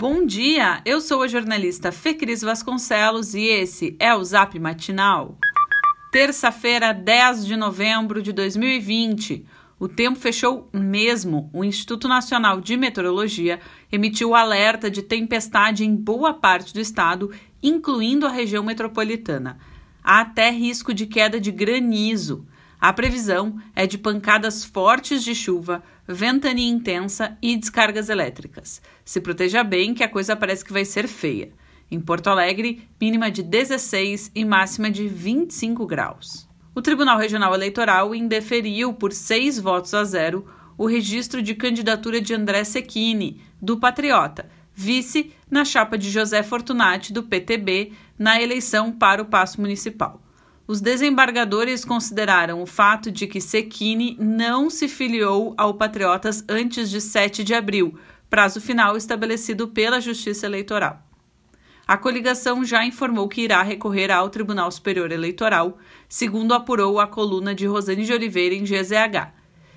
Bom dia, eu sou a jornalista Fecris Vasconcelos e esse é o Zap Matinal. Terça-feira, 10 de novembro de 2020. O tempo fechou mesmo. O Instituto Nacional de Meteorologia emitiu alerta de tempestade em boa parte do estado, incluindo a região metropolitana. Há até risco de queda de granizo. A previsão é de pancadas fortes de chuva, ventania intensa e descargas elétricas. Se proteja bem, que a coisa parece que vai ser feia. Em Porto Alegre, mínima de 16 e máxima de 25 graus. O Tribunal Regional Eleitoral indeferiu por seis votos a zero o registro de candidatura de André Secchini, do Patriota, vice na chapa de José Fortunati, do PTB, na eleição para o Paço Municipal. Os desembargadores consideraram o fato de que Sequini não se filiou ao Patriotas antes de 7 de abril, prazo final estabelecido pela Justiça Eleitoral. A coligação já informou que irá recorrer ao Tribunal Superior Eleitoral, segundo apurou a coluna de Rosane de Oliveira em GZH.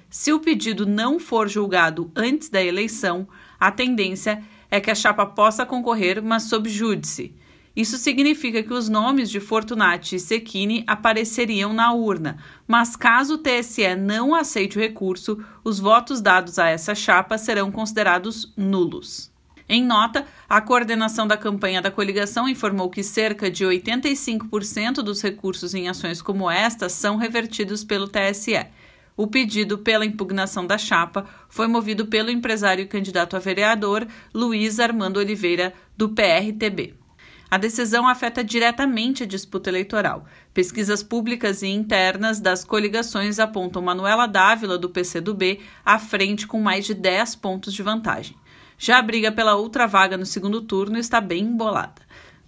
Se o pedido não for julgado antes da eleição, a tendência é que a chapa possa concorrer, mas sob júdice. Isso significa que os nomes de Fortunati e Secchini apareceriam na urna, mas caso o TSE não aceite o recurso, os votos dados a essa chapa serão considerados nulos. Em nota, a coordenação da campanha da coligação informou que cerca de 85% dos recursos em ações como esta são revertidos pelo TSE. O pedido pela impugnação da chapa foi movido pelo empresário e candidato a vereador Luiz Armando Oliveira, do PRTB. A decisão afeta diretamente a disputa eleitoral. Pesquisas públicas e internas das coligações apontam Manuela Dávila, do PCdoB, à frente com mais de 10 pontos de vantagem. Já a briga pela outra vaga no segundo turno está bem embolada.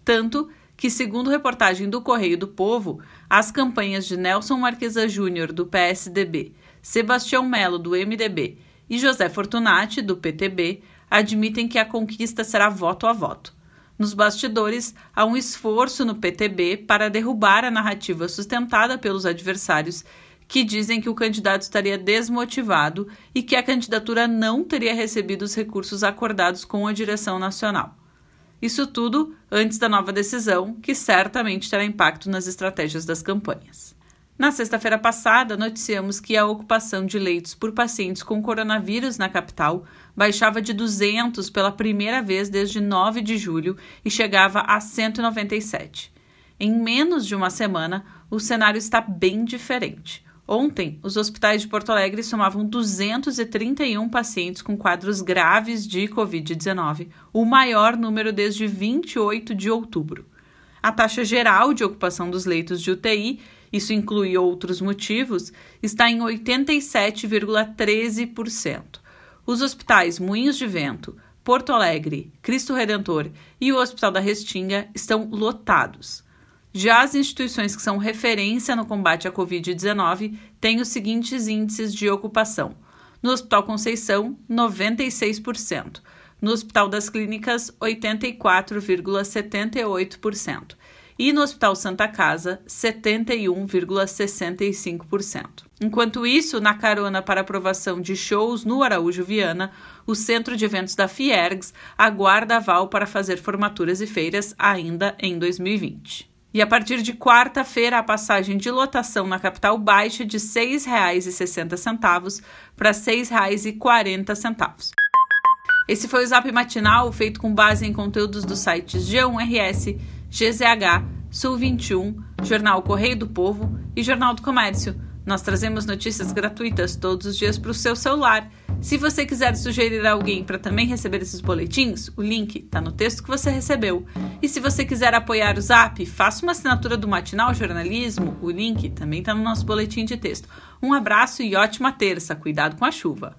Tanto que, segundo reportagem do Correio do Povo, as campanhas de Nelson Marquesa Júnior, do PSDB, Sebastião Melo, do MDB e José Fortunati, do PTB, admitem que a conquista será voto a voto. Nos bastidores, há um esforço no PTB para derrubar a narrativa sustentada pelos adversários que dizem que o candidato estaria desmotivado e que a candidatura não teria recebido os recursos acordados com a direção nacional. Isso tudo antes da nova decisão, que certamente terá impacto nas estratégias das campanhas. Na sexta-feira passada, noticiamos que a ocupação de leitos por pacientes com coronavírus na capital baixava de 200 pela primeira vez desde 9 de julho e chegava a 197. Em menos de uma semana, o cenário está bem diferente. Ontem, os hospitais de Porto Alegre somavam 231 pacientes com quadros graves de Covid-19, o maior número desde 28 de outubro. A taxa geral de ocupação dos leitos de UTI isso inclui outros motivos, está em 87,13%. Os hospitais Moinhos de Vento, Porto Alegre, Cristo Redentor e o Hospital da Restinga estão lotados. Já as instituições que são referência no combate à Covid-19 têm os seguintes índices de ocupação: no Hospital Conceição, 96%, no Hospital das Clínicas, 84,78% e no Hospital Santa Casa, 71,65%. Enquanto isso, na carona para aprovação de shows no Araújo Viana, o Centro de Eventos da Fiergs aguarda aval para fazer formaturas e feiras ainda em 2020. E a partir de quarta-feira, a passagem de lotação na capital baixa de R$ 6,60 para R$ 6,40. Esse foi o Zap Matinal, feito com base em conteúdos dos sites G1RS, GZH, Sul 21, Jornal Correio do Povo e Jornal do Comércio. Nós trazemos notícias gratuitas todos os dias para o seu celular. Se você quiser sugerir alguém para também receber esses boletins, o link está no texto que você recebeu. E se você quiser apoiar o Zap, faça uma assinatura do Matinal Jornalismo, o link também está no nosso boletim de texto. Um abraço e ótima terça. Cuidado com a chuva.